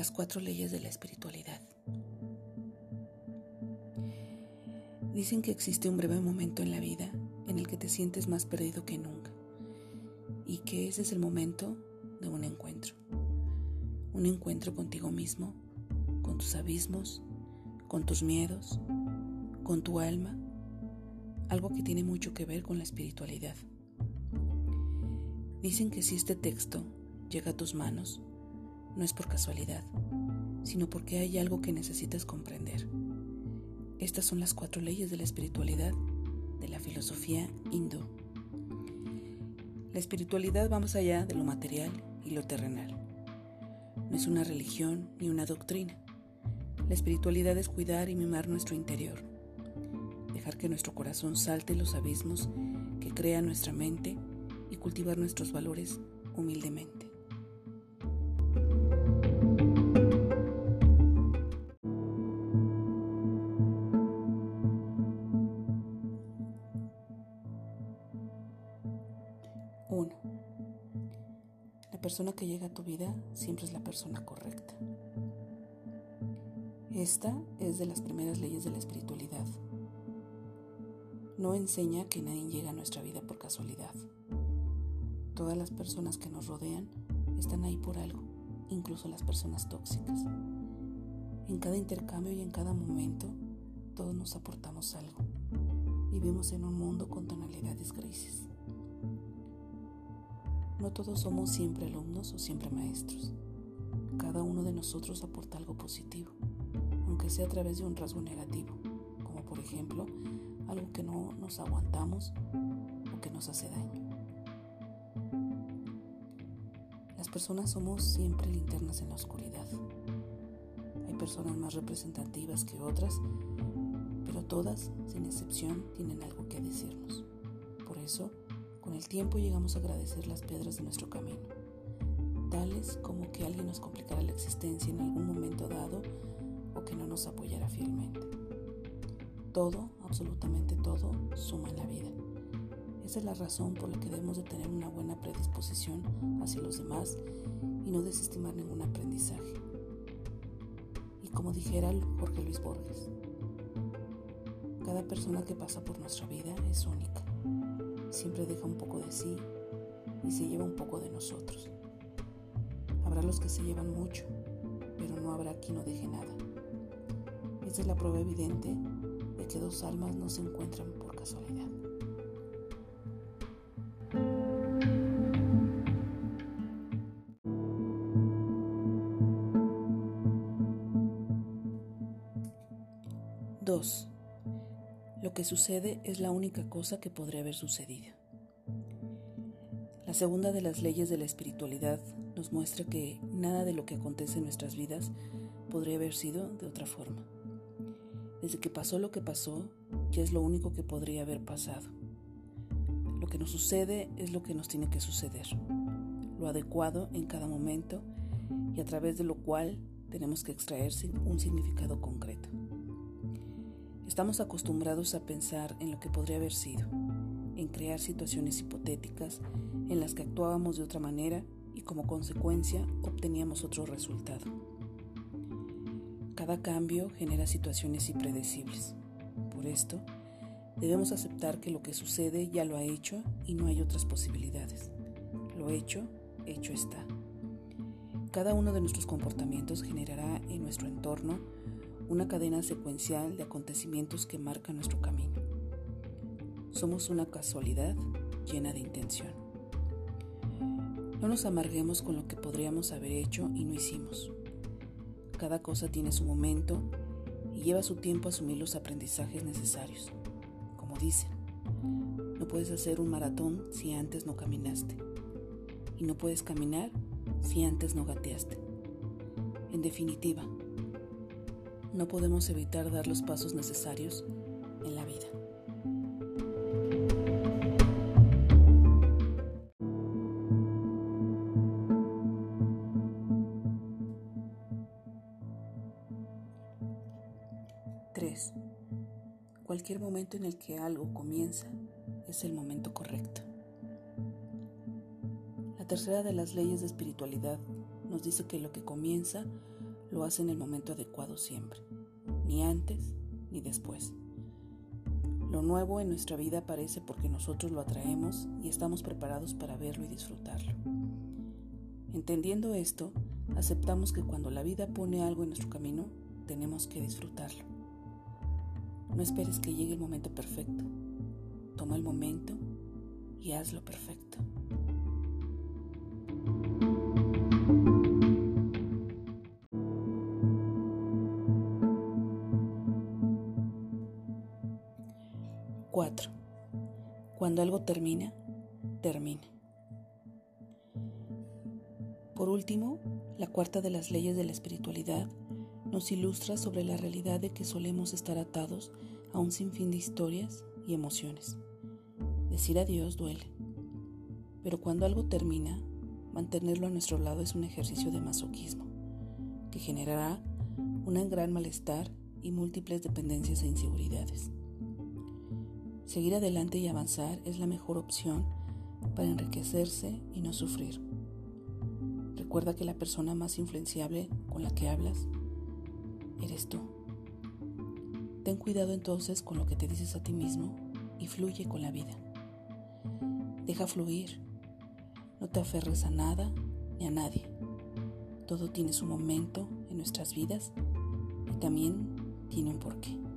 Las cuatro leyes de la espiritualidad. Dicen que existe un breve momento en la vida en el que te sientes más perdido que nunca y que ese es el momento de un encuentro. Un encuentro contigo mismo, con tus abismos, con tus miedos, con tu alma, algo que tiene mucho que ver con la espiritualidad. Dicen que si este texto llega a tus manos, no es por casualidad, sino porque hay algo que necesitas comprender. Estas son las cuatro leyes de la espiritualidad de la filosofía hindú. La espiritualidad va más allá de lo material y lo terrenal. No es una religión ni una doctrina. La espiritualidad es cuidar y mimar nuestro interior, dejar que nuestro corazón salte los abismos que crea nuestra mente y cultivar nuestros valores humildemente. Uno. La persona que llega a tu vida siempre es la persona correcta. Esta es de las primeras leyes de la espiritualidad. No enseña que nadie llega a nuestra vida por casualidad. Todas las personas que nos rodean están ahí por algo, incluso las personas tóxicas. En cada intercambio y en cada momento, todos nos aportamos algo. Vivimos en un mundo con tonalidades grises. No todos somos siempre alumnos o siempre maestros. Cada uno de nosotros aporta algo positivo, aunque sea a través de un rasgo negativo, como por ejemplo algo que no nos aguantamos o que nos hace daño. Las personas somos siempre linternas en la oscuridad. Hay personas más representativas que otras, pero todas, sin excepción, tienen algo que decirnos. Por eso, con el tiempo llegamos a agradecer las piedras de nuestro camino, tales como que alguien nos complicara la existencia en algún momento dado o que no nos apoyara fielmente. Todo, absolutamente todo, suma en la vida. Esa es la razón por la que debemos de tener una buena predisposición hacia los demás y no desestimar ningún aprendizaje. Y como dijera Jorge Luis Borges, cada persona que pasa por nuestra vida es única. Siempre deja un poco de sí y se lleva un poco de nosotros. Habrá los que se llevan mucho, pero no habrá quien no deje nada. Esta es la prueba evidente de que dos almas no se encuentran por casualidad. 2. Lo que sucede es la única cosa que podría haber sucedido. La segunda de las leyes de la espiritualidad nos muestra que nada de lo que acontece en nuestras vidas podría haber sido de otra forma. Desde que pasó lo que pasó, ya es lo único que podría haber pasado. Lo que nos sucede es lo que nos tiene que suceder, lo adecuado en cada momento y a través de lo cual tenemos que extraerse un significado concreto. Estamos acostumbrados a pensar en lo que podría haber sido, en crear situaciones hipotéticas en las que actuábamos de otra manera y como consecuencia obteníamos otro resultado. Cada cambio genera situaciones impredecibles. Por esto, debemos aceptar que lo que sucede ya lo ha hecho y no hay otras posibilidades. Lo hecho, hecho está. Cada uno de nuestros comportamientos generará en nuestro entorno una cadena secuencial de acontecimientos que marca nuestro camino. Somos una casualidad llena de intención. No nos amarguemos con lo que podríamos haber hecho y no hicimos. Cada cosa tiene su momento y lleva su tiempo a asumir los aprendizajes necesarios. Como dicen, no puedes hacer un maratón si antes no caminaste. Y no puedes caminar si antes no gateaste. En definitiva, no podemos evitar dar los pasos necesarios en la vida. Cualquier momento en el que algo comienza es el momento correcto. La tercera de las leyes de espiritualidad nos dice que lo que comienza lo hace en el momento adecuado siempre, ni antes ni después. Lo nuevo en nuestra vida aparece porque nosotros lo atraemos y estamos preparados para verlo y disfrutarlo. Entendiendo esto, aceptamos que cuando la vida pone algo en nuestro camino, tenemos que disfrutarlo. No esperes que llegue el momento perfecto. Toma el momento y hazlo perfecto. Cuando algo termina, termina. Por último, la cuarta de las leyes de la espiritualidad nos ilustra sobre la realidad de que solemos estar atados a un sinfín de historias y emociones. Decir adiós duele, pero cuando algo termina, mantenerlo a nuestro lado es un ejercicio de masoquismo, que generará un gran malestar y múltiples dependencias e inseguridades. Seguir adelante y avanzar es la mejor opción para enriquecerse y no sufrir. Recuerda que la persona más influenciable con la que hablas eres tú. Ten cuidado entonces con lo que te dices a ti mismo y fluye con la vida. Deja fluir. No te aferres a nada ni a nadie. Todo tiene su momento en nuestras vidas y también tiene un porqué.